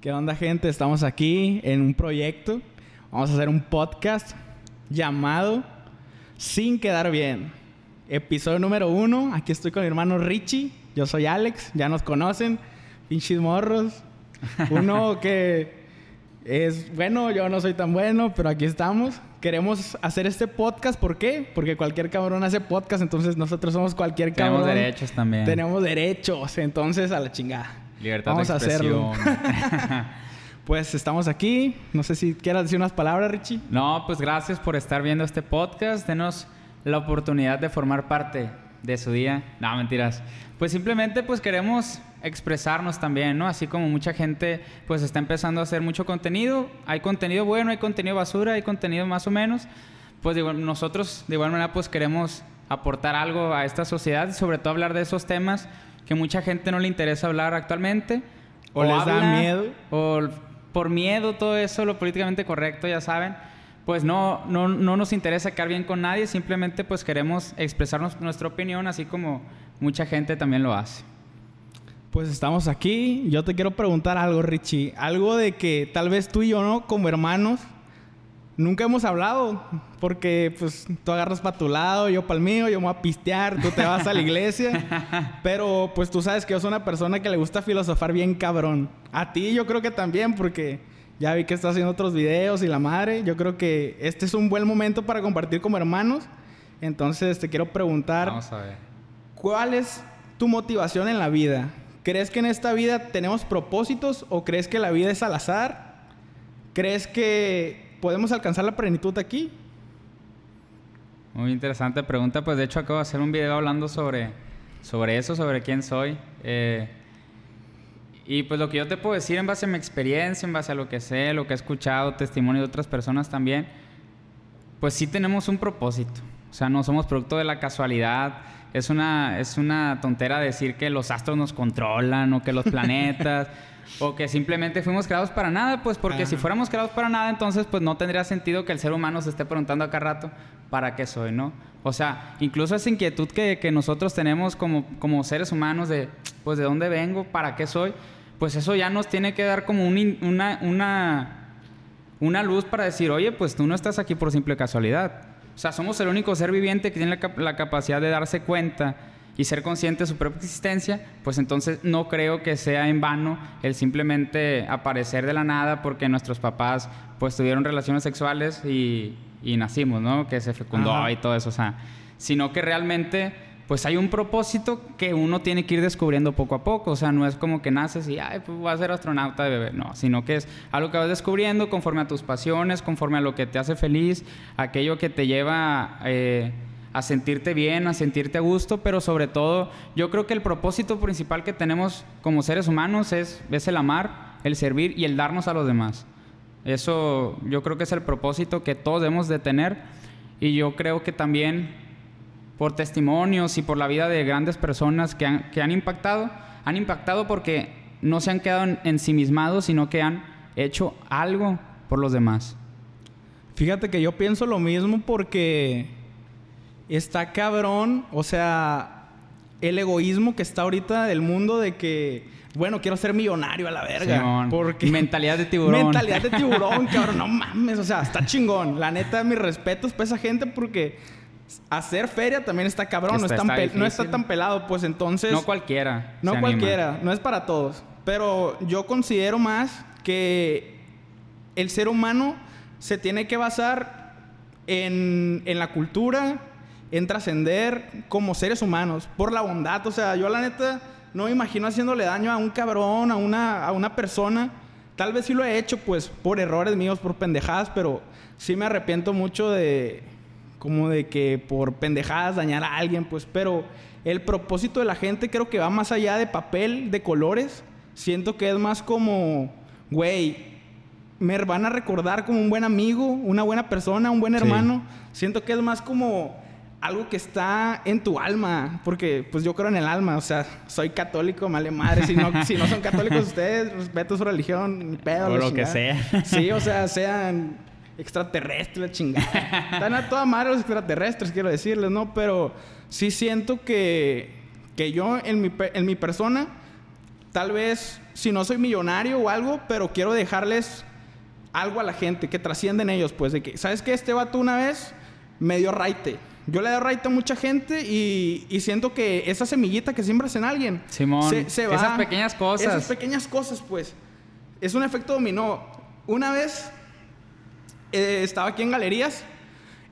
¿Qué onda, gente? Estamos aquí en un proyecto. Vamos a hacer un podcast llamado Sin Quedar Bien. Episodio número uno. Aquí estoy con mi hermano Richie. Yo soy Alex. Ya nos conocen. Pinches morros. Uno que es bueno, yo no soy tan bueno, pero aquí estamos. Queremos hacer este podcast. ¿Por qué? Porque cualquier cabrón hace podcast. Entonces nosotros somos cualquier cabrón. Tenemos derechos también. Tenemos derechos. Entonces a la chingada. Libertad Vamos de a hacerlo. expresión. Pues estamos aquí. No sé si quieras decir unas palabras, Richie. no, pues gracias por estar viendo este podcast. Denos la oportunidad de formar parte de su día. No, mentiras. Pues simplemente pues queremos expresarnos también, ¿no? Así como mucha gente pues está empezando a hacer mucho contenido. Hay contenido bueno, hay contenido basura, hay contenido más o menos. Pues digo, nosotros de igual manera pues queremos aportar algo a esta sociedad y sobre todo hablar de esos temas que mucha gente no le interesa hablar actualmente. O les da miedo. O por miedo, todo eso, lo políticamente correcto, ya saben. Pues no, no, no nos interesa quedar bien con nadie, simplemente pues queremos expresarnos nuestra opinión, así como mucha gente también lo hace. Pues estamos aquí. Yo te quiero preguntar algo, Richie. Algo de que tal vez tú y yo, ¿no? Como hermanos, nunca hemos hablado. Porque, pues, tú agarras para tu lado, yo para el mío, yo me voy a pistear, tú te vas a la iglesia. Pero, pues, tú sabes que yo soy una persona que le gusta filosofar bien cabrón. A ti yo creo que también, porque ya vi que estás haciendo otros videos y la madre. Yo creo que este es un buen momento para compartir como hermanos. Entonces, te quiero preguntar... Vamos a ver. ¿Cuál es tu motivación en la vida? ¿Crees que en esta vida tenemos propósitos o crees que la vida es al azar? ¿Crees que podemos alcanzar la plenitud aquí? Muy interesante pregunta. Pues de hecho acabo de hacer un video hablando sobre, sobre eso, sobre quién soy. Eh, y pues lo que yo te puedo decir en base a mi experiencia, en base a lo que sé, lo que he escuchado, testimonio de otras personas también, pues sí tenemos un propósito. O sea, no somos producto de la casualidad. Es una, es una tontera decir que los astros nos controlan o que los planetas o que simplemente fuimos creados para nada, pues porque Ajá. si fuéramos creados para nada, entonces pues no tendría sentido que el ser humano se esté preguntando a cada rato, ¿para qué soy, no? O sea, incluso esa inquietud que, que nosotros tenemos como, como seres humanos de, pues de dónde vengo, para qué soy, pues eso ya nos tiene que dar como un una, una, una luz para decir, oye, pues tú no estás aquí por simple casualidad. O sea, somos el único ser viviente que tiene la, cap- la capacidad de darse cuenta y ser consciente de su propia existencia, pues entonces no creo que sea en vano el simplemente aparecer de la nada porque nuestros papás pues tuvieron relaciones sexuales y, y nacimos, ¿no? Que se fecundó Ajá. y todo eso, o sea, sino que realmente pues hay un propósito que uno tiene que ir descubriendo poco a poco. O sea, no es como que naces y, ay, pues voy a ser astronauta de bebé. No, sino que es algo que vas descubriendo conforme a tus pasiones, conforme a lo que te hace feliz, aquello que te lleva eh, a sentirte bien, a sentirte a gusto, pero sobre todo, yo creo que el propósito principal que tenemos como seres humanos es, es el amar, el servir y el darnos a los demás. Eso yo creo que es el propósito que todos debemos de tener y yo creo que también por testimonios y por la vida de grandes personas que han, que han impactado, han impactado porque no se han quedado en- ensimismados, sino que han hecho algo por los demás. Fíjate que yo pienso lo mismo porque está cabrón, o sea, el egoísmo que está ahorita del mundo de que, bueno, quiero ser millonario a la verga. Simón. Porque Mentalidad de tiburón. Mentalidad de tiburón, cabrón, no mames, o sea, está chingón. La neta, mis respetos para esa gente porque hacer feria también está cabrón, no, Está- es tan está pel- no está difícil. tan pelado, pues entonces... no cualquiera. No anima. cualquiera, no es para todos. Pero yo considero más que el ser humano se tiene que basar en, en la cultura, en trascender como seres humanos, por la bondad. O sea, yo la neta no me imagino haciéndole daño a un cabrón, a una, a una persona. Tal vez sí lo he hecho, pues, por errores míos, por pendejadas, pero sí me arrepiento mucho de, como de que por pendejadas dañar a alguien, pues, pero el propósito de la gente creo que va más allá de papel, de colores. Siento que es más como, güey, me van a recordar como un buen amigo, una buena persona, un buen Sí. hermano. Siento que es más como algo que está en tu alma, porque pues yo creo en el alma, o sea, soy católico, male madre, si no, si no son católicos ustedes, respeto su religión, ni pedo. O lo que chingada. sea. Sí, o sea, sean extraterrestres, la chingada. Están a toda madre los extraterrestres, quiero decirles, ¿no? Pero sí siento que, que yo en mi, en mi persona tal vez, si no soy millonario o algo, pero quiero dejarles algo a la gente, que trascienden ellos, pues, de que, ¿sabes qué? Este vato una vez me dio raite. Yo le doy raite a mucha gente y, y siento que esa semillita que siembras en alguien Simón, se, se va. esas pequeñas cosas. Esas pequeñas cosas, pues. Es un efecto dominó. Una vez eh, estaba aquí en Galerías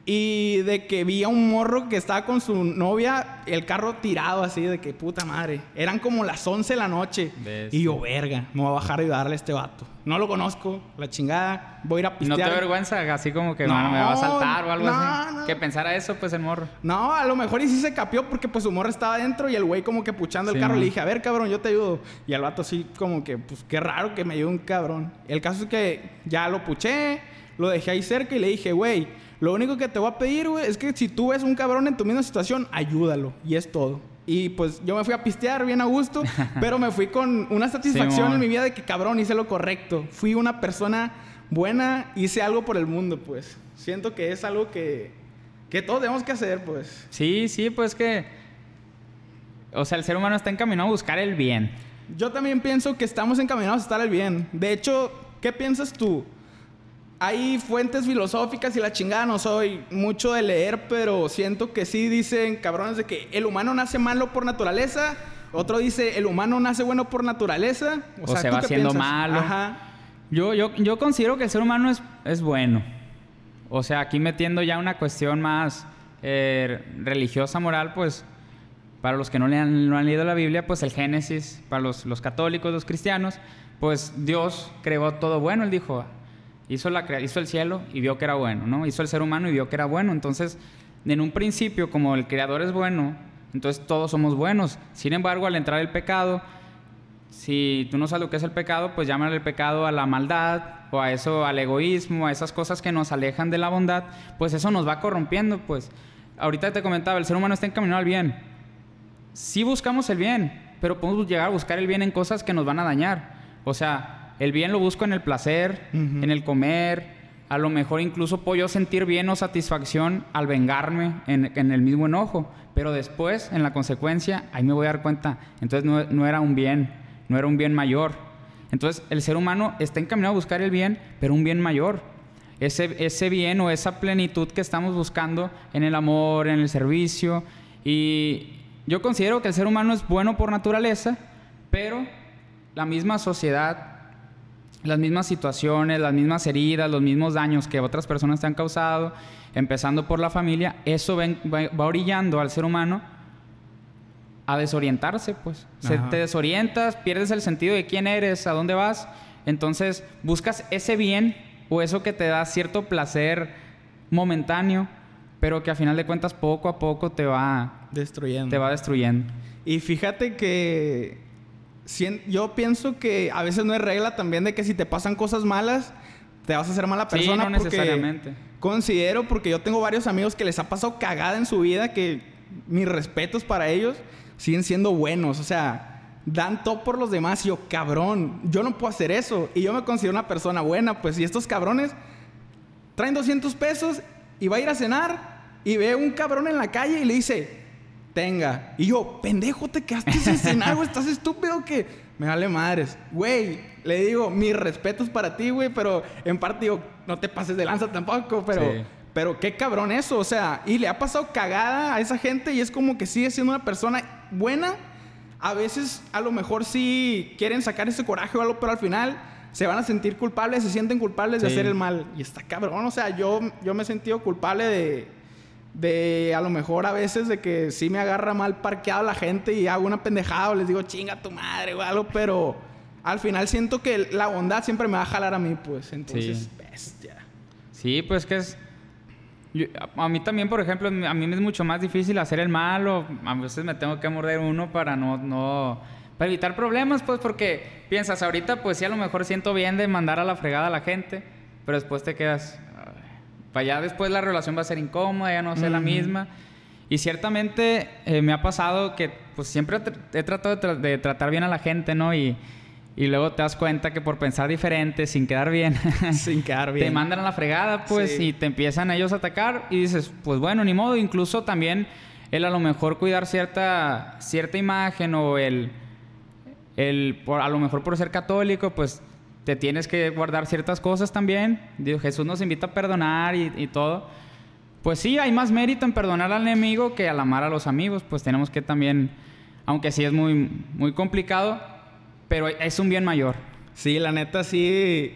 y de que vi a un morro que estaba con su novia, el carro tirado así, de que puta madre. Eran como las 11 de la noche. Bestia. Y yo, verga, me voy a bajar y darle a este vato. No lo conozco, la chingada. Voy a ir a ¿No pistear. te da vergüenza así como que No, "Mano, me va a saltar o algo no, así? no. Que pensara eso, pues el morro. No, a lo mejor y sí se capió porque pues su morra estaba adentro y el güey como que puchando el Sí, carro. man. Le dije, a ver, cabrón, yo te ayudo. Y al vato así como que, pues qué raro que me ayude un cabrón. El caso es que ya lo puché, lo dejé ahí cerca y le dije, güey, lo único que te voy a pedir, güey, es que si tú ves un cabrón en tu misma situación, ayúdalo. Y es todo. Y pues yo me fui a pistear bien a gusto, pero me fui con una satisfacción en mi vida de que cabrón, hice lo correcto. Fui una persona buena, hice algo por el mundo, pues. Siento que es algo que, que todos tenemos que hacer, pues. Sí, sí, pues que... O sea, el ser humano está encaminado a buscar el bien. Yo también pienso que estamos encaminados a estar al bien. De hecho, ¿qué piensas tú? Hay fuentes filosóficas y la chingada no soy mucho de leer, pero siento que sí dicen cabrones de que el humano nace malo por naturaleza. Otro dice el humano nace bueno por naturaleza. O se ¿tú va haciendo piensas? malo. Ajá. Yo, yo, yo considero que el ser humano es, es bueno. O sea, aquí metiendo ya una cuestión más eh, religiosa, moral, pues para los que no, le han, no han leído la Biblia, pues el Génesis, para los, los católicos, los cristianos, pues Dios creó todo bueno. Él dijo, hizo, la, hizo el cielo y vio que era bueno, ¿no? Hizo el ser humano y vio que era bueno. Entonces, en un principio, como el creador es bueno, entonces todos somos buenos. Sin embargo, al entrar el pecado, si tú no sabes lo que es el pecado, pues llámale el pecado a la maldad o a eso, al egoísmo, a esas cosas que nos alejan de la bondad, pues eso nos va corrompiendo, pues. Ahorita te comentaba, el ser humano está encaminado al bien. Sí buscamos el bien, pero podemos llegar a buscar el bien en cosas que nos van a dañar. O sea, el bien lo busco en el placer, en el comer, a lo mejor incluso puedo yo sentir bien o satisfacción al vengarme en, en el mismo enojo, pero después, en la consecuencia, ahí me voy a dar cuenta, entonces no, no era un bien, no era un bien mayor. Entonces el ser humano está encaminado a buscar el bien, pero un bien mayor. Ese, ese bien o esa plenitud que estamos buscando en el amor, en el servicio. Y yo considero que el ser humano es bueno por naturaleza, pero la misma sociedad las mismas situaciones, las mismas heridas, los mismos daños que otras personas te han causado, empezando por la familia, eso ven- va, va orillando al ser humano a desorientarse, pues. Se- te desorientas, pierdes el sentido de quién eres, a dónde vas. Entonces, buscas ese bien o eso que te da cierto placer momentáneo, pero que a final de cuentas poco a poco te va, Destruyendo. te va destruyendo. Y fíjate que yo pienso que a veces no es regla también de que si te pasan cosas malas, te vas a hacer mala Sí, persona. no porque necesariamente. Considero, porque yo tengo varios amigos que les ha pasado cagada en su vida, que mis respetos para ellos siguen siendo buenos. O sea, dan todo por los demás. Y yo, cabrón, yo no puedo hacer eso. Y yo me considero una persona buena. Pues, y estos cabrones traen 200 pesos y va a ir a cenar y ve un cabrón en la calle y le dice, tenga. Y yo, pendejo, te quedaste sin cenar, güey, estás estúpido que me vale madres. Güey, le digo, mis respetos para ti, güey, pero en parte digo, no te pases de lanza tampoco, pero... Sí. Pero qué cabrón eso, o sea, y le ha pasado cagada a esa gente y es como que sigue siendo una persona buena. A veces, a lo mejor sí quieren sacar ese coraje o algo, pero al final se van a sentir culpables, se sienten culpables de hacer el mal. Y está cabrón, o sea, yo, yo me he sentido culpable de, de a lo mejor a veces de que sí me agarra mal parqueado la gente y hago una pendejada o les digo chinga tu madre o algo, pero al final siento que la bondad siempre me va a jalar a mí, pues. Entonces, Sí. bestia. Sí, pues que es... yo- a a mí también, por ejemplo, a mí me es mucho más difícil hacer el mal o a veces me tengo que morder uno para no... no para evitar problemas, pues porque piensas, ahorita pues sí a lo mejor siento bien de mandar a la fregada a la gente, pero después te quedas... "Ay, Para allá después la relación va a ser incómoda, ya no va a ser la misma. Y ciertamente eh, me ha pasado que pues siempre he tratado de, tra- de tratar bien a la gente, ¿no? Y, y luego te das cuenta que por pensar diferente, sin quedar bien, Sin quedar bien. te mandan a la fregada, pues, Sí. y te empiezan ellos a atacar y dices, pues bueno, ni modo. Incluso también el a lo mejor cuidar cierta, cierta imagen o el, el, por, a lo mejor por ser católico, pues te tienes que guardar ciertas cosas también. Digo, Jesús nos invita a perdonar y, y todo. Pues sí, hay más mérito en perdonar al enemigo que al amar a los amigos. Pues tenemos que también, aunque sí es muy, muy complicado, pero es un bien mayor. Sí, la neta sí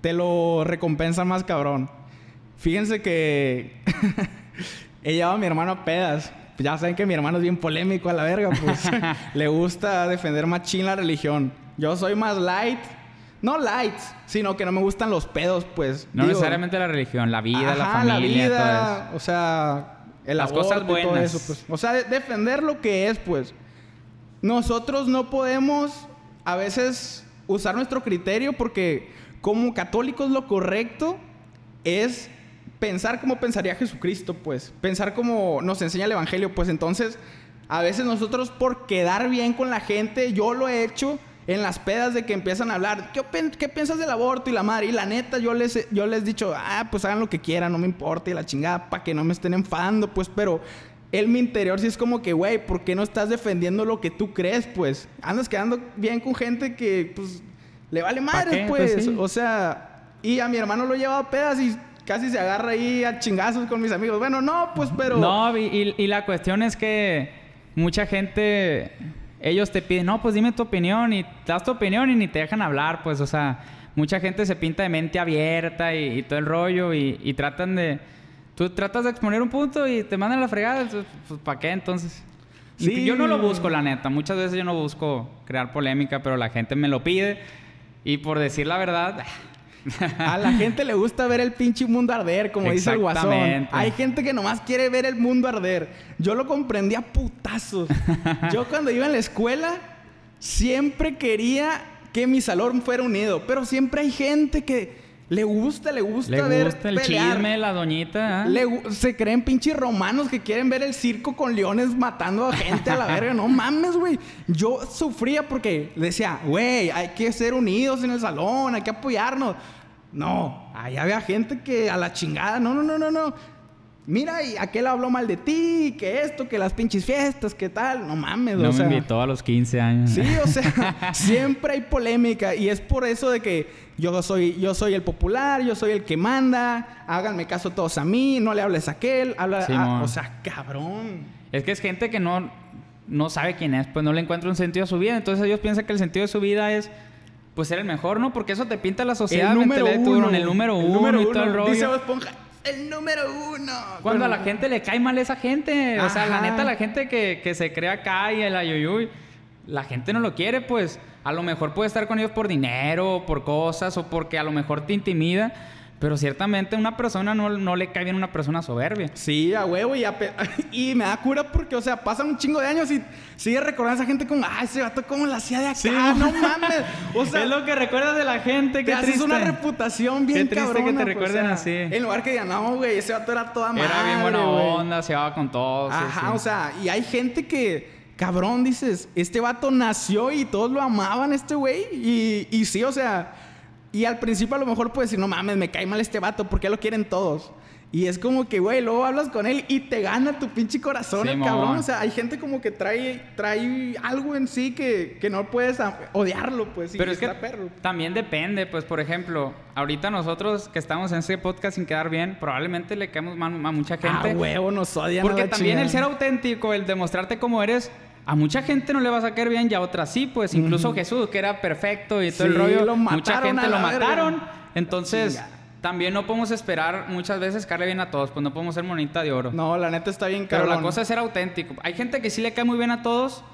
te lo recompensa más cabrón. Fíjense que he llevado a mi hermano a pedas. Ya saben que mi hermano es bien polémico a la verga, pues le gusta defender machín la religión. Yo soy más light, no light, sino que no me gustan los pedos, pues. No necesariamente la religión, la vida, la familia, la vida, o sea, el Las cosas buenas. Y todo eso, pues. O sea, defender lo que es, pues. Nosotros no podemos a veces usar nuestro criterio porque como católicos lo correcto es pensar como pensaría Jesucristo, pues. Pensar como nos enseña el Evangelio, pues entonces a veces nosotros por quedar bien con la gente, yo lo he hecho en las pedas de que empiezan a hablar, ¿qué, qué piensas del aborto y la madre? Y la neta, yo les, yo les he dicho, ah, pues hagan lo que quieran, no me importa, y la chingada, para que no me estén enfadando, pues, pero en mi interior sí es como que, güey, ¿por qué no estás defendiendo lo que tú crees, pues? Andas quedando bien con gente que, pues, le vale madre, pues. pues o sea, y a mi hermano lo lleva a pedas y casi se agarra ahí a chingazos con mis amigos. Bueno, no, pues, pero... No, y, y la cuestión es que mucha gente ellos te piden, no, pues dime tu opinión y das tu opinión y ni te dejan hablar, pues, o sea, mucha gente se pinta de mente abierta y, todo el rollo y, tratan de... Tú tratas de exponer un punto y te mandan la fregada, pues, ¿para qué entonces? Sí. Yo no lo busco, la neta. Muchas veces yo no busco crear polémica, pero la gente me lo pide. Y por decir la verdad, a la gente le gusta ver el pinche mundo arder, como dice el guasón. Hay gente que nomás quiere ver el mundo arder. Yo lo comprendí a putazos. Yo cuando iba en la escuela, siempre quería que mi salón fuera unido. Pero siempre hay gente que le gusta, le gusta le ver gusta el chisme, la doñita. ¿ah? se creen pinches romanos que quieren ver el circo con leones matando a gente a la verga. No mames, güey. Yo sufría porque decía, güey, hay que ser unidos en el salón, hay que apoyarnos. No, ahí había gente que a la chingada, no, no, no, no, no. Mira, y aquel habló mal de ti, que esto, que las pinches fiestas, que tal. No mames, no o sea. me invitó a los 15 años. Sí, o sea, siempre hay polémica. Y es por eso de que yo soy, yo soy el popular, yo soy el que manda. Háganme caso todos a mí, no le hables a aquel. Habla o sea, cabrón. Es que es gente que no, no sabe quién es, pues no le encuentra un sentido a su vida. Entonces ellos piensan que el sentido de su vida es pues ser el mejor, ¿no? Porque eso te pinta la sociedad. El número uno. el número uno y todo el rollo. Dice Esponja, el número uno. Cuando a la gente le cae mal esa gente. O sea, la neta, la gente que, que se crea acá y el ayuyuy, la gente no lo quiere, pues. A lo mejor puede estar con ellos por dinero, por cosas, o porque a lo mejor te intimida. Pero ciertamente a una persona no, no, le cae bien una persona soberbia. Sí, a huevo. Y, y me da cura porque, o sea, pasan un chingo de años y sigue recordando a esa gente como, ah, ese vato como la hacía de acá. no mames. O sea, es lo que recuerdas de la gente. que haces una reputación bien Qué triste que te pues, recuerden así. En lugar que digan, no, güey, ese vato era toda madre. Era bien buena onda, se iba con todos. Ajá, o sea, y hay gente que. Cabrón, dices, este vato nació y todos lo amaban, este güey. Y, y sí, o sea, y al principio a lo mejor puedes decir, no mames, me cae mal este vato, ¿por qué lo quieren todos? Y es como que, güey, luego hablas con él y te gana tu pinche corazón, el cabrón. O sea, hay gente como que trae, trae algo en sí que, que no puedes odiarlo, pues. Pero es que perro. también depende, pues, por ejemplo, ahorita nosotros que estamos en ese podcast sin quedar bien, probablemente le caemos mal a mucha gente. Ah, huevo, nos odian. Porque también el ser auténtico, el demostrarte cómo eres, a mucha gente no le va a sacar bien y a otras sí, pues incluso Jesús, que era perfecto y todo el rollo, mucha gente lo mataron. Entonces, también no podemos esperar muchas veces caerle bien a todos, pues no podemos ser monita de oro. No, la neta está bien caro. Pero la cosa es ser auténtico. Hay gente que sí le cae muy bien a todos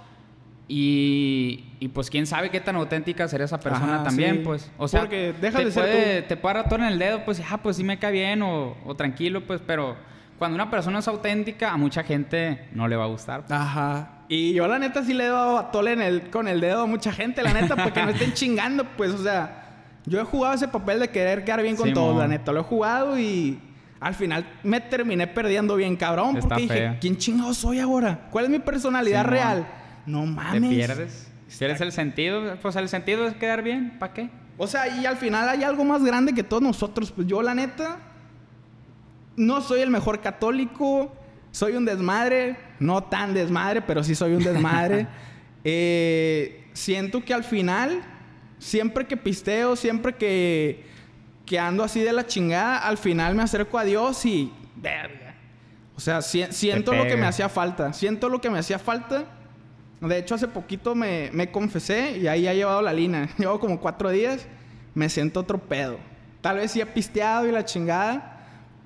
y, y pues quién sabe qué tan auténtica será esa persona también, pues. O sea, Porque deja te, de puede, te puede en el dedo, pues, ah, pues sí me cae bien o, o tranquilo, pues, pero cuando una persona es auténtica, a mucha gente no le va a gustar. Ajá. Y yo la neta sí le he dado a tole en el, con el dedo a mucha gente, la neta, porque no estén chingando, pues, o sea, yo he jugado ese papel de querer quedar bien con todos, la neta, lo he jugado y al final me terminé perdiendo bien cabrón, porque dije, ¿quién chingado soy ahora? ¿Cuál es mi personalidad real? No mames. Te pierdes. Si eres el sentido, pues el sentido es quedar bien, ¿para qué? O sea, y al final hay algo más grande que todos nosotros, pues yo la neta no soy el mejor católico, soy un desmadre, no tan desmadre, pero sí soy un desmadre. Eh, siento que al final, siempre que pisteo, siempre que, que ando así de la chingada, al final me acerco a Dios y... Verga. O sea, si- siento lo que me hacía falta. Siento lo que me hacía falta. De hecho, hace poquito me, me confesé y ahí ha llevado la línea. Llevo como cuatro días. Me siento otro pedo. Tal vez sí he pisteado y la chingada.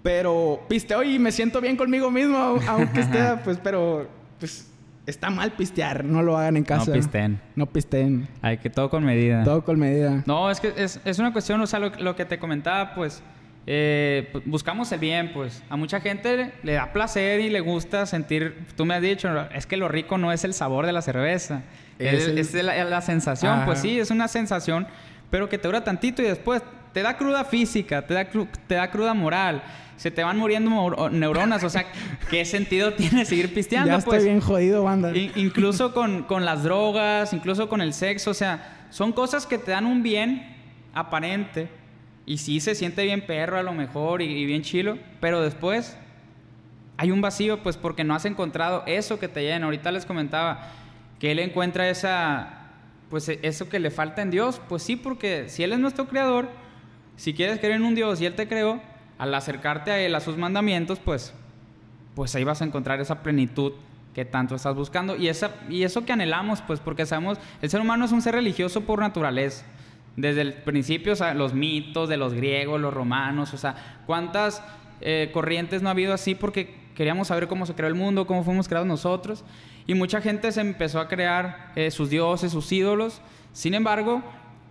Pero pisteo y me siento bien conmigo mismo. au- Aunque esté, pues, pero... Pues está mal pistear. No lo hagan en casa. No pisteen. No pisteen. Hay que todo con medida. Todo con medida. No, es que es, es una cuestión, o sea, lo, lo que te comentaba, pues, eh, pues, buscamos el bien, pues. A mucha gente le da placer y le gusta sentir, tú me has dicho, es que lo rico no es el sabor de la cerveza, Es es, el- es la, la sensación, Ajá. pues sí, es una sensación, pero que te dura tantito y después te da cruda física, te da, cru- te da cruda moral. Se te van muriendo mor- neuronas, o sea, ¿qué sentido tiene seguir pisteando? ya pues? estoy bien jodido, banda. In- incluso con, con las drogas, incluso con el sexo, o sea, son cosas que te dan un bien aparente y sí se siente bien perro a lo mejor y, y bien chilo, pero después hay un vacío pues porque no has encontrado eso que te llena. Ahorita les comentaba que él encuentra esa pues e- eso que le falta en Dios, pues sí, porque si él es nuestro creador, si quieres creer en un Dios y él te creó, al acercarte a él, a sus mandamientos, pues pues ahí vas a encontrar esa plenitud que tanto estás buscando y, esa, y eso que anhelamos, pues porque sabemos, el ser humano es un ser religioso por naturaleza. Desde el principio, o los mitos de los griegos, los romanos, o sea, cuántas eh, corrientes no ha habido así porque queríamos saber cómo se creó el mundo, cómo fuimos creados nosotros. Y mucha gente se empezó a crear eh, sus dioses, sus ídolos. Sin embargo,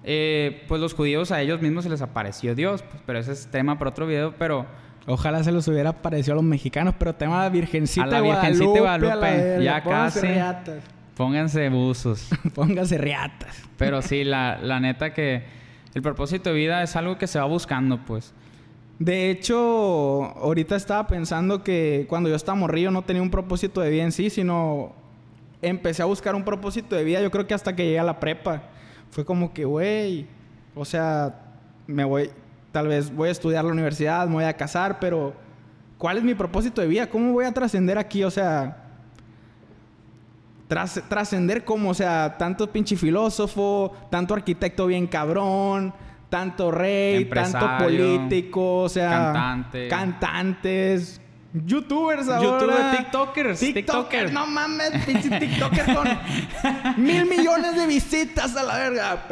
eh, pues los judíos a ellos mismos se les apareció Dios. Pues, pero ese es tema para otro video, pero... Ojalá se los hubiera parecido a los mexicanos, pero tema de Virgencita A la Virgencita de Guadalupe. a la Guadalupe, verga. ya Pónganse casi. riatas. Pónganse buzos. Pónganse riatas. Pero sí, la, la neta que el propósito de vida es algo que se va buscando, pues. De hecho, ahorita estaba pensando que cuando yo estaba morrillo no tenía un propósito de vida en sí, sino empecé a buscar un propósito de vida, yo creo que hasta que llegué a la prepa. Fue como que, güey, o sea, me voy, tal vez voy a estudiar la universidad, me voy a casar, pero ¿cuál es mi propósito de vida? ¿Cómo voy a trascender aquí? O sea, tras- trascender como, o sea, tanto pinche filósofo, tanto arquitecto bien cabrón, tanto rey, tanto político, o sea, cantante. cantantes, youtubers ahora. Youtubers, tiktokers, tiktokers, no mames, pinche tiktoker con mil millones de visitas a la verga.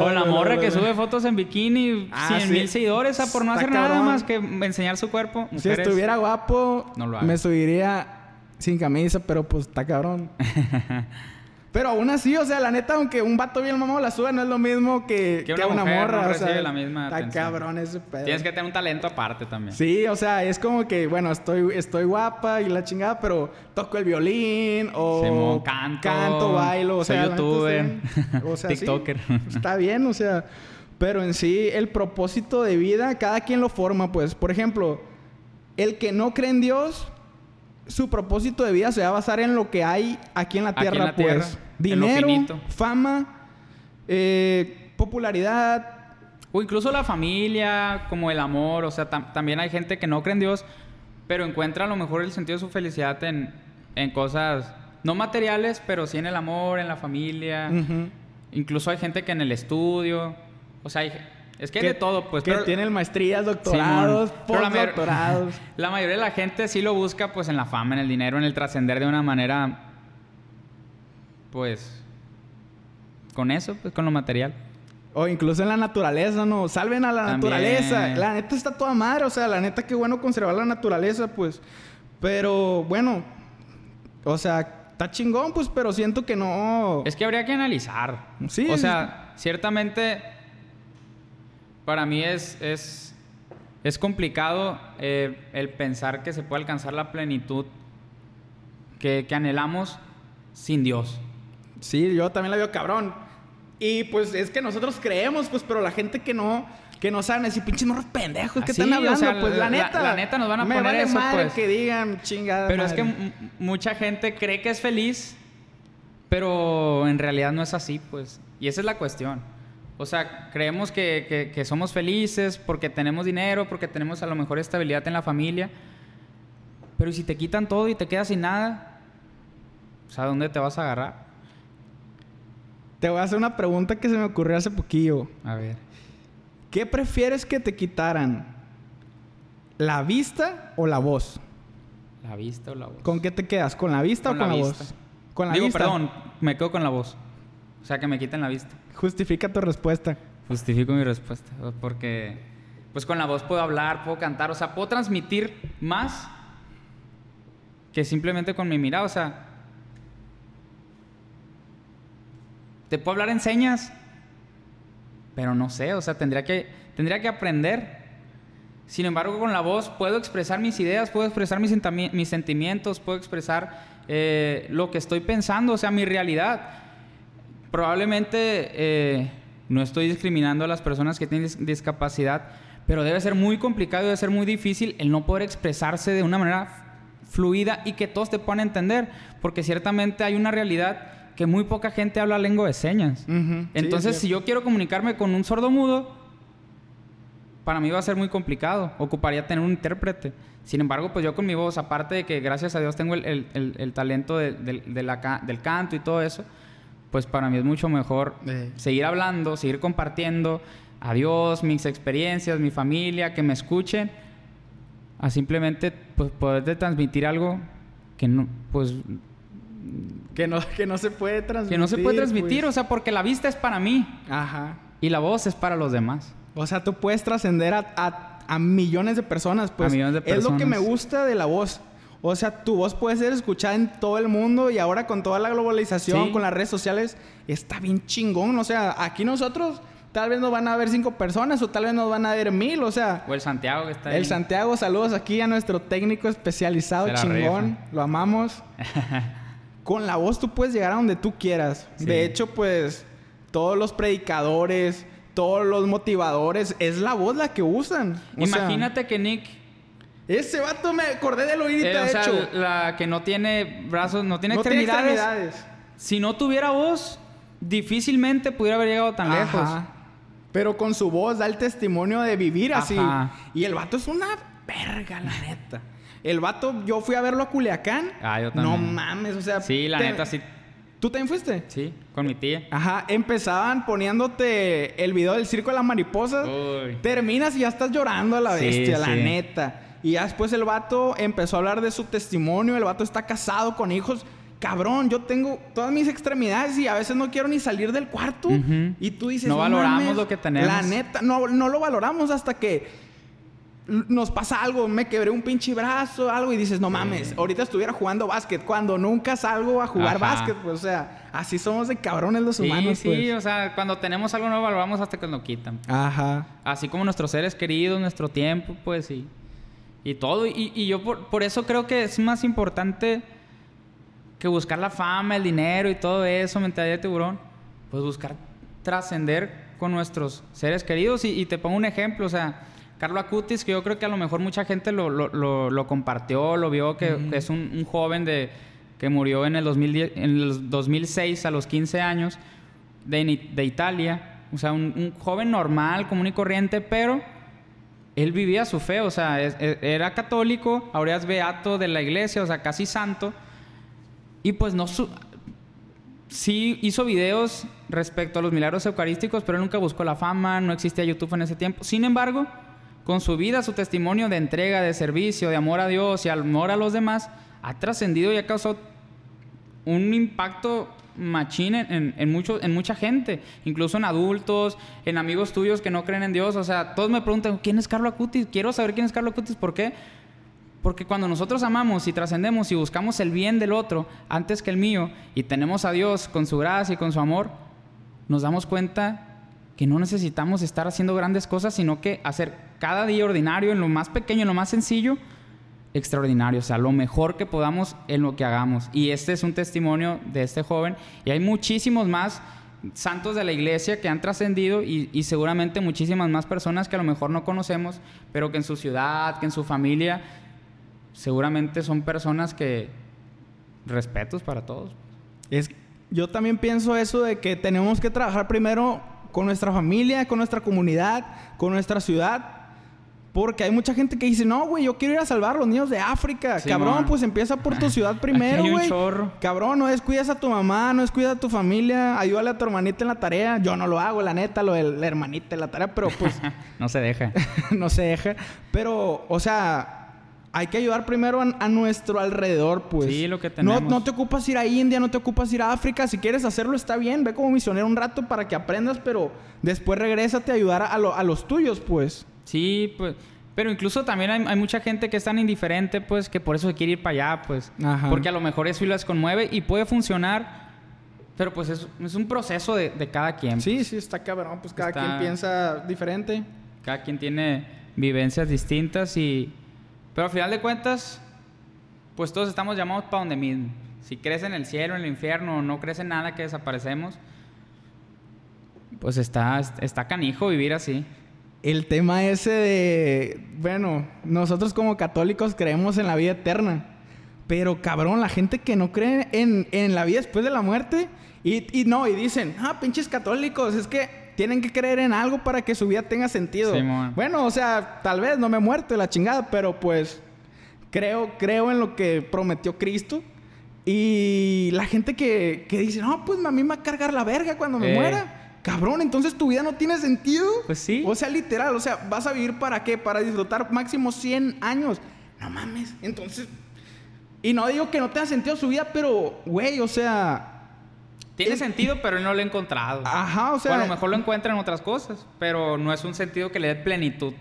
O la morra que sube fotos en bikini, Ah, 100 sí. mil seguidores, sea, por no Está hacer nada más que enseñar su cuerpo. Si estuviera guapo, No lo hagas. me subiría sin camisa, pero pues está cabrón. pero aún así, o sea, la neta, aunque un vato bien mamado la sube, no es lo mismo que, Que que una una, mujer morra. no o sea, la misma Está atención. cabrón ese pedo. Tienes que tener un talento aparte también. Sí, o sea, es como que, bueno, estoy, estoy guapa y la chingada, pero toco el violín o Simón, canto, canto, bailo, o soy sea, youtuber, está. O sea, sí, tiktoker. está bien, o sea, pero en sí el propósito de vida cada quien lo forma, pues, por ejemplo, el que no cree en Dios, su propósito de vida se va a basar en lo que hay aquí en la en tierra, la pues, dinero, fama, eh, popularidad, O incluso la familia, como el amor, o sea, tam- también hay gente que no cree en Dios, pero encuentra a lo mejor el sentido de su felicidad en, en cosas no materiales, pero sí en el amor, en la familia. Incluso hay gente que en el estudio, o sea, hay- es que hay de todo, pues. que pero- tienen maestrías, doctorados, Simón. Pero la postdoctorados. La mayoría de la gente sí lo busca pues en la fama, en el dinero, en el trascender de una manera pues con eso, pues con lo material. O incluso en la naturaleza, ¿no? Salven a la También. naturaleza. La neta está toda madre, o sea, la neta qué bueno conservar la naturaleza, pues. Pero bueno, o sea, está chingón, pues, pero siento que no. Es que habría que analizar. Sí, O sea, ciertamente para mí es, es, es complicado eh, el pensar que se puede alcanzar la plenitud que, que anhelamos sin Dios. Sí, yo también la veo cabrón. Y pues es que nosotros creemos, pues, pero la gente que no, que no saben decir, pinches morros pendejos, que Ah, están o hablando? sea, pues la, la- neta. la neta nos van a me poner vale eso, madre pues. que digan chingada. Pero es que madre". mucha gente cree que es feliz, pero en realidad no es así, pues. Y esa es la cuestión. O sea, creemos que, que- que somos felices porque tenemos dinero, porque tenemos a lo mejor estabilidad en la familia. Pero ¿y si te quitan todo y te quedas sin nada? O sea, ¿dónde te vas a agarrar? Te voy a hacer una pregunta que se me ocurrió hace poquillo. A ver. ¿Qué prefieres que te quitaran? ¿La vista o la voz? ¿La vista o la voz? ¿Con qué te quedas? ¿Con la vista Con o con la la, voz? Con la Digo, vista. perdón, me quedo con la voz. O sea, que me quiten la vista. Justifica tu respuesta. Justifico mi respuesta. Porque, pues con la voz puedo hablar, puedo cantar, o sea, puedo transmitir más que simplemente con mi mirada. O sea, te puedo hablar en señas, pero no sé, o sea, tendría que, tendría que aprender. Sin embargo, con la voz puedo expresar mis ideas, puedo expresar mis, mis sentimientos, puedo expresar eh, lo que estoy pensando, o sea, mi realidad. Probablemente eh, no estoy discriminando a las personas que tienen dis- discapacidad, pero debe ser muy complicado, debe ser muy difícil el no poder expresarse de una manera fluida y que todos te puedan entender, porque ciertamente hay una realidad que muy poca gente habla lengua de señas. Entonces, es si yo quiero comunicarme con un sordo mudo, para mí va a ser muy complicado. Ocuparía tener un intérprete. Sin embargo, pues yo con mi voz, aparte de que gracias a Dios tengo el, el- el- el talento de- del- de la del canto y todo eso, pues para mí es mucho mejor seguir hablando, seguir compartiendo a Dios, mis experiencias, mi familia, que me escuchen, a simplemente pues poder transmitir algo que no, pues Que no, que no se puede transmitir. que no se puede transmitir, pues. o sea, porque la vista es para mí Ajá. y la voz es para los demás. O sea, tú puedes trascender a, a- a millones de personas, pues. A millones de Es lo que me personas. gusta de la voz. O sea, tu voz puede ser escuchada en todo el mundo y ahora con toda la globalización, Sí. con las redes sociales, está bien chingón. O sea, aquí nosotros tal vez nos van a ver cinco personas o tal vez nos van a ver mil. O sea, O el Santiago que está ahí. el Santiago, saludos aquí a nuestro técnico especializado, chingón. rifa. Lo amamos. Con la voz tú puedes llegar a donde tú quieras. Sí. De hecho, pues todos los predicadores, todos los motivadores, es la voz la que usan. O sea, Imagínate que Nick, ese vato me acordé del oídito, eh, o de sea, hecho. la que no tiene brazos, no tiene no tiene extremidades, si no tuviera voz, difícilmente pudiera haber llegado tan lejos. Pero con su voz da el testimonio de vivir así. Y el vato es una verga, la neta. El vato, yo fui a verlo a Culiacán. Ah, yo No también. mames, o sea. Sí, la te- neta sí. ¿Tú también fuiste? Sí, con mi tía. Ajá, empezaban poniéndote el video del circo de la mariposa. Uy. Terminas y ya estás llorando a la Sí, bestia, la sí. neta. Y ya después el vato empezó a hablar de su testimonio. El vato está casado con hijos. Cabrón, yo tengo todas mis extremidades y a veces no quiero ni salir del cuarto. Ujú. Y tú dices, No valoramos mames". lo que tenemos. La neta, no, no lo valoramos hasta que nos pasa algo. Me quebré un pinche brazo, algo, y dices, no mames, ahorita estuviera jugando básquet. Cuando nunca salgo a jugar Ajá. básquet, pues, o sea, así somos de cabrones los Sí, humanos, sí, pues. o sea, cuando tenemos algo no valoramos hasta que nos lo quitan. Ajá. Así como nuestros seres queridos, nuestro tiempo, pues sí. Y todo. Y, y yo por, por eso creo que es más importante que buscar la fama, el dinero y todo eso, mentalidad de tiburón. Pues buscar trascender con nuestros seres queridos. Y, y te pongo un ejemplo, o sea, Carlo Acutis, que yo creo que a lo mejor mucha gente lo, lo- lo- lo compartió, lo vio, que, que es un, un joven de, que murió en el, 2010, en el 2006 a los 15 años de Italia. O sea, un, un joven normal, común y corriente, pero él vivía su fe. O sea, e- era católico, ahora es beato de la iglesia, o sea, casi santo. Y pues no... su- sí hizo videos respecto a los milagros eucarísticos, pero nunca buscó la fama, no existía YouTube en ese tiempo. Sin embargo, con su vida, su testimonio de entrega, de servicio, de amor a Dios y amor a los demás, ha trascendido y ha causado un impacto machín en, mucho- en mucha gente, incluso en adultos, en amigos tuyos que no creen en Dios. O sea, todos me preguntan, ¿quién es Carlo Acutis? Quiero saber quién es Carlo Acutis. ¿Por qué? Porque cuando nosotros amamos y trascendemos y buscamos el bien del otro antes que el mío y tenemos a Dios con su gracia y con su amor, nos damos cuenta que no necesitamos estar haciendo grandes cosas, sino que hacer cada día ordinario, en lo más pequeño, en lo más sencillo, extraordinario, o sea, lo mejor que podamos en lo que hagamos. Y este es un testimonio de este joven y hay muchísimos más santos de la iglesia que han trascendido y, y seguramente muchísimas más personas que a lo mejor no conocemos, pero que en su ciudad, que en su familia, seguramente son personas que respetos para todos. Es, yo también pienso eso de que tenemos que trabajar primero con nuestra familia, con nuestra comunidad, con nuestra ciudad, Porque hay mucha gente que dice, no, güey, yo quiero ir a salvar a los niños de África. Sí, Cabrón, pues empieza por tu ciudad primero, güey. Cabrón, no descuidas a tu mamá, no descuidas a tu familia. Ayúdale a tu hermanita en la tarea. Yo no lo hago, la neta, lo de la hermanita en la tarea, pero pues no se deja. no se deja. Pero, o sea, hay que ayudar primero a, a nuestro alrededor, pues. Sí, lo que No, tenemos. no te ocupas ir a India, no te ocupas ir a África. Si quieres hacerlo, está bien. Ve como misionero un rato para que aprendas, pero después regrésate a ayudar a, lo- a los tuyos, pues. Sí, pues. Pero incluso también hay, hay mucha gente que es tan indiferente, pues, que por eso se quiere ir para allá, pues. Ajá. Porque a lo mejor eso les conmueve y puede funcionar, pero pues es, es un proceso de, de cada quien. Sí, sí, está cabrón. Pues cada Está- quien piensa diferente. Cada quien tiene vivencias distintas y... Pero al final de cuentas, pues todos estamos llamados para donde mismo. Si crees en el cielo, en el infierno, no crees en nada que desaparecemos, pues está, está canijo vivir así. El tema ese de, bueno, nosotros como católicos creemos en la vida eterna. Pero cabrón, la gente que no cree en, en la vida después de la muerte y, y no, y dicen, ah, pinches católicos, es que tienen que creer en algo para que su vida tenga sentido. Bueno, o sea, tal vez no me he muerto la chingada, pero pues creo, creo en lo que prometió Cristo. Y la gente que, que dice, no, pues a mí me va a cargar la verga cuando me Eh. muera. Cabrón, entonces tu vida no tiene sentido. Pues sí. O sea, literal, o sea, vas a vivir para qué? Para disfrutar máximo 100 años. No mames. Entonces, y no digo que no tenga sentido su vida, pero, güey, o sea, Tiene Es- sentido, pero él no lo ha encontrado. ajá, o sea, O a lo mejor lo encuentra en otras cosas, pero no es un sentido que le dé plenitud.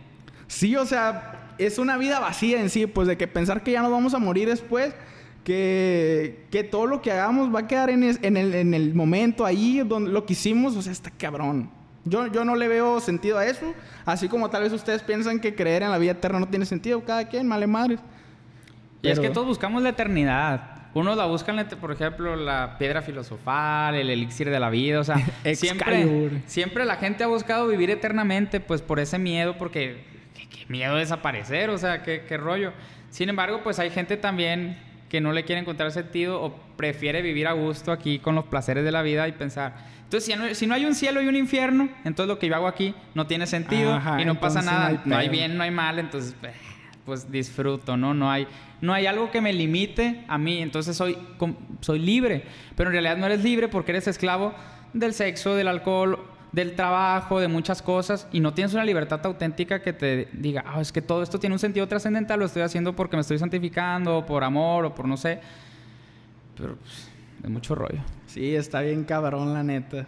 sí, o sea, es una vida vacía en sí, pues de que pensar que ya nos vamos a morir después, que, que todo lo que hagamos va a quedar en, es- en el, en el momento ahí donde lo que hicimos, o sea, está cabrón. Yo, yo no le veo sentido a eso, así como tal vez ustedes piensan que creer en la vida eterna no tiene sentido, cada quien, male madres. Y es que todos buscamos la eternidad. Unos la buscan, por ejemplo, la piedra filosofal, el elixir de la vida. O sea, siempre, siempre la gente ha buscado vivir eternamente, pues por ese miedo, porque qué, qué miedo desaparecer, o sea, qué, qué rollo. Sin embargo, pues hay gente también que no le quiere encontrar sentido o prefiere vivir a gusto aquí con los placeres de la vida y pensar. Entonces, si no, si no hay un cielo y un infierno, entonces lo que yo hago aquí no tiene sentido Ajá, y no pasa nada. no hay no hay bien, no hay mal, entonces eh, pues disfruto, ¿no? No hay, no hay algo que me limite a mí, entonces soy, soy libre, pero en realidad no eres libre porque eres esclavo del sexo, del alcohol, del trabajo, de muchas cosas y no tienes una libertad auténtica que te diga, ah, es que todo esto tiene un sentido trascendental, lo estoy haciendo porque me estoy santificando, o por amor, o por no sé, pero pues, es mucho rollo. Sí, está bien cabrón, la neta.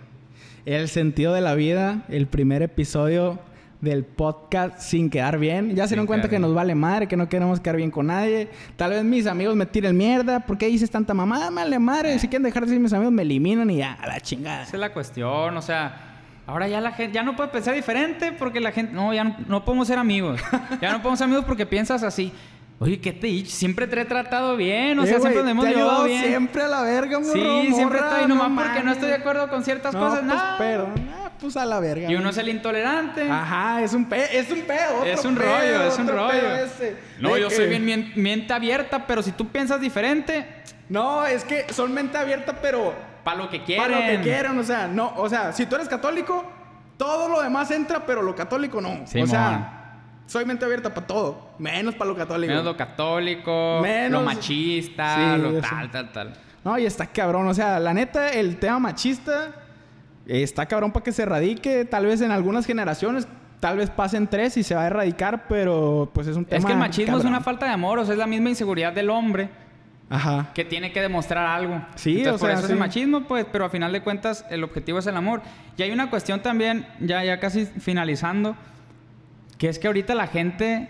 El sentido de la vida, el primer episodio del podcast sin quedar bien. Ya se dieron cuenta que nos vale madre, que no queremos quedar bien con nadie. Tal vez mis amigos me tiren mierda. ¿Por qué dices tanta mamada? Me vale madre. Si quieren dejar de ser mis amigos, me eliminan y ya, a la chingada. Esa es la cuestión, o sea, ahora ya la gente ya no puede pensar diferente porque la gente, no, ya no, no podemos ser amigos. Ya no podemos ser amigos porque piensas así. Oye, ¿qué te dicho? Siempre te he tratado bien, o Eh, sea, güey, siempre nos hemos llevado bien. siempre a la verga, morro, sí, siempre estoy nomás no porque no estoy de acuerdo con ciertas No, cosas, pues, nada. pero, pues a la verga. Y uno es el intolerante. Ajá, es un pedo, es un pedo. otro Es un pedo, rollo, es un rollo. ese. No, yo que- soy bien mien- mente abierta, pero si tú piensas diferente, No, es que son mente abierta, pero para lo que quieren. para lo que quieran, o sea, no, o sea, si tú eres católico, todo lo demás entra, pero lo católico no. o sea, soy mente abierta para todo, menos para lo católico. Menos lo católico, Menos- lo machista, Sí, lo tal, tal, tal. No, y está cabrón, o sea, la neta, el tema machista eh, está cabrón para que se erradique, tal vez en algunas generaciones, tal vez pasen tres y se va a erradicar, pero pues es un tema Es que el machismo es una falta de amor, o sea, es la misma inseguridad del hombre Ajá. que tiene que demostrar algo. Sí, Entonces, o por sea, eso es el machismo, pues, pero a final de cuentas el objetivo es el amor. Y hay una cuestión también, ya, ya casi finalizando, que es que ahorita la gente,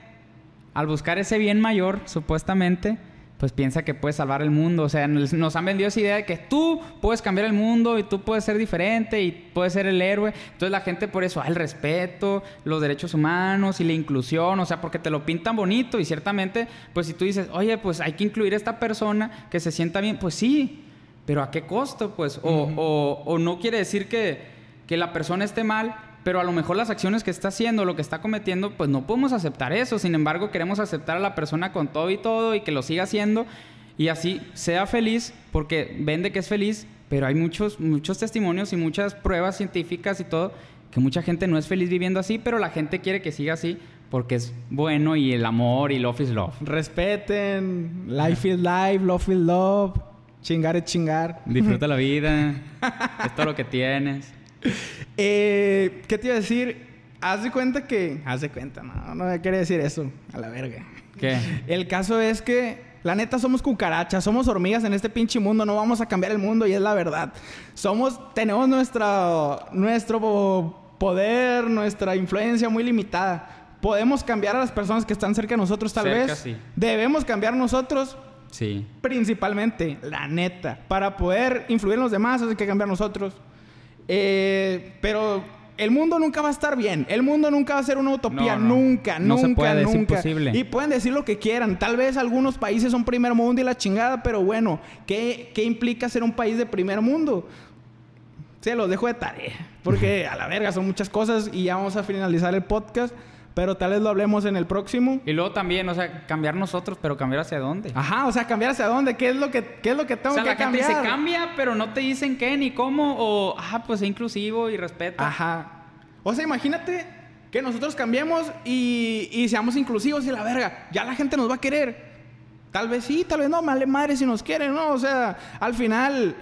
al buscar ese bien mayor, supuestamente, pues piensa que puede salvar el mundo. O sea, nos nos han vendido esa idea de que tú puedes cambiar el mundo y tú puedes ser diferente y puedes ser el héroe. Entonces la gente por eso, ah, el respeto, los derechos humanos y la inclusión, o sea, porque te lo pintan bonito y ciertamente, pues si tú dices, oye, pues hay que incluir a esta persona que se sienta bien, pues sí, pero ¿a qué costo? Pues, o, o- o no quiere decir que, que la persona esté mal, pero a lo mejor las acciones que está haciendo, lo que está cometiendo, pues no podemos aceptar eso. Sin embargo, queremos aceptar a la persona con todo y todo y que lo siga haciendo y así sea feliz porque vende que es feliz, pero hay muchos, muchos testimonios y muchas pruebas científicas y todo que mucha gente no es feliz viviendo así, pero la gente quiere que siga así porque es bueno y el amor y love is love. Respeten, life is life, love is love, chingar es chingar. Disfruta la vida, es todo lo que tienes. Eh, ¿Qué te iba a decir? Haz de cuenta que... Haz de cuenta, no, no quiere decir eso, a la verga. ¿Qué? El caso es que, la neta, somos cucarachas, somos hormigas en este pinche mundo, no vamos a cambiar el mundo y es la verdad. Somos, tenemos nuestra, nuestro poder, nuestra influencia muy limitada. Podemos cambiar a las personas que están cerca de nosotros, tal Cerca, vez. sí. Debemos cambiar nosotros, Sí. principalmente, la neta. Para poder influir en los demás, hay que cambiar nosotros. Eh, pero el mundo nunca va a estar bien. El mundo nunca va a ser una utopía. No, no. Nunca, No se nunca, es nunca. imposible. Y pueden decir lo que quieran. Tal vez algunos países son primer mundo y la chingada, pero bueno, ¿qué, qué implica ser un país de primer mundo? Se los dejo de tarea. Porque a la verga son muchas cosas y ya vamos a finalizar el podcast. Pero tal vez lo hablemos en el próximo. Y luego también, o sea, cambiar nosotros, pero cambiar hacia dónde. Ajá, o sea, cambiar hacia dónde, qué es lo que, qué es lo que tengo o sea, que la gente dice cambia, pero no te dicen qué ni cómo, o, ah, pues sé inclusivo y respeta. Ajá. O sea, imagínate que nosotros cambiemos y, y seamos inclusivos y la verga. Ya la gente nos va a querer. Tal vez sí, tal vez no. Vale madre si nos quieren, ¿no? O sea, al final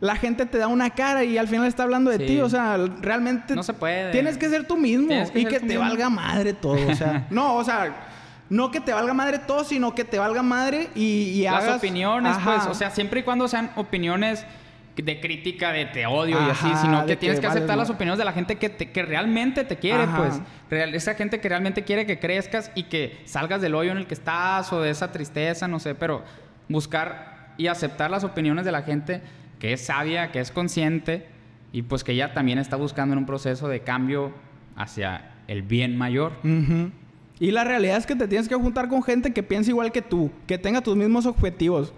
la gente te da una cara y al final está hablando de Sí. ti. O sea, realmente... No se puede. Tienes que ser tú mismo que y que te mismo. valga madre todo. O sea, no, o sea... No que te valga madre todo, sino que te valga madre y, y Las hagas... opiniones, Ajá. pues, o sea, siempre y cuando sean opiniones de crítica, de te odio y así, sino que tienes que que aceptar las opiniones de la gente que, te- que realmente te quiere, Ajá. pues. Real- esa gente que realmente quiere que crezcas y que salgas del hoyo en el que estás o de esa tristeza, no sé, pero buscar y aceptar las opiniones de la gente que es sabia, que es consciente y pues que ella también está buscando en un proceso de cambio hacia el bien mayor. Y la realidad es que te tienes que juntar con gente que piensa igual que tú, que tenga tus mismos objetivos.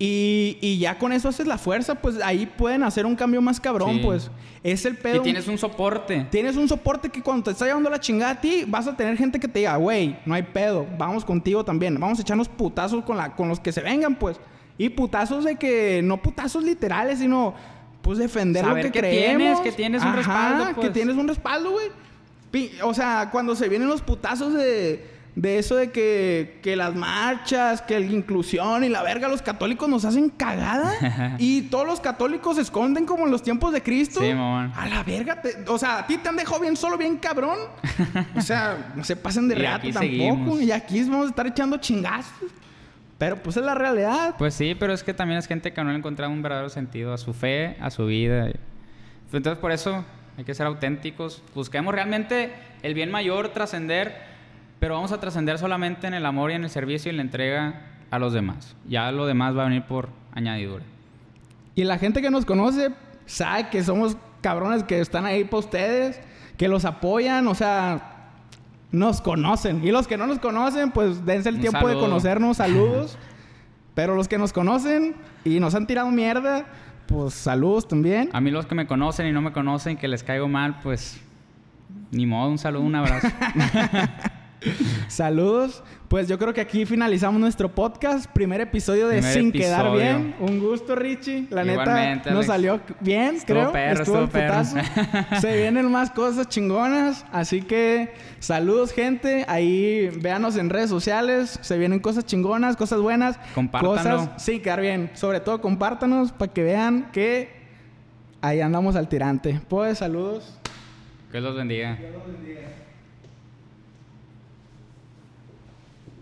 Y, y ya con eso haces la fuerza, pues ahí pueden hacer un cambio más cabrón, Sí. pues. Es el pedo. Y tienes un soporte. Tienes un soporte que cuando te está llevando la chingada a ti, vas a tener gente que te diga, güey, no hay pedo, vamos contigo también. Vamos a echarnos putazos con, la, con los que se vengan, pues. Y putazos de que, no putazos literales, sino pues defender Saber lo que, que creemos. tienes, que tienes un Ajá, respaldo, Que pues. tienes un respaldo, güey. O sea, cuando se vienen los putazos de, de eso de que, que las marchas, que la inclusión y la verga, los católicos nos hacen cagada. y todos los católicos se esconden como en los tiempos de Cristo. Sí, mamón. A la verga. te- o sea, a ti te han dejado bien solo, bien cabrón. o sea, no se pasen de reato tampoco. seguimos. Y aquí vamos a estar echando chingazos. Pero pues es la realidad. Pues sí, pero es que también es gente que no le ha encontrado un verdadero sentido a su fe, a su vida. Entonces por eso hay que ser auténticos. Busquemos realmente el bien mayor, trascender, pero vamos a trascender solamente en el amor y en el servicio y en la entrega a los demás. Ya lo demás va a venir por añadidura. Y la gente que nos conoce sabe que somos cabrones que están ahí para ustedes, que los apoyan, o sea, nos conocen. Y los que no nos conocen, pues dense el Un tiempo de conocernos, saludos. Pero los que nos conocen y nos han tirado mierda, pues saludos también. A mí los que me conocen y no me conocen, que les caigo mal, pues ni modo, un saludo, un abrazo. Saludos. Pues yo creo que aquí finalizamos nuestro podcast. Primer episodio de Primer Sin Quedar. Bien. Un gusto, Richie. La neta, nos Alex. salió bien, Estuvo creo. perro, Estuvo estuvo perro. Se vienen más cosas chingonas. Así que saludos, gente. Ahí véanos en redes sociales. Se vienen cosas chingonas, cosas buenas. Compártanlo. Cosas, sí, quedar bien. Sobre todo, compártanos para que vean que ahí andamos al tirante. Pues saludos. que los bendiga. Dios los bendiga.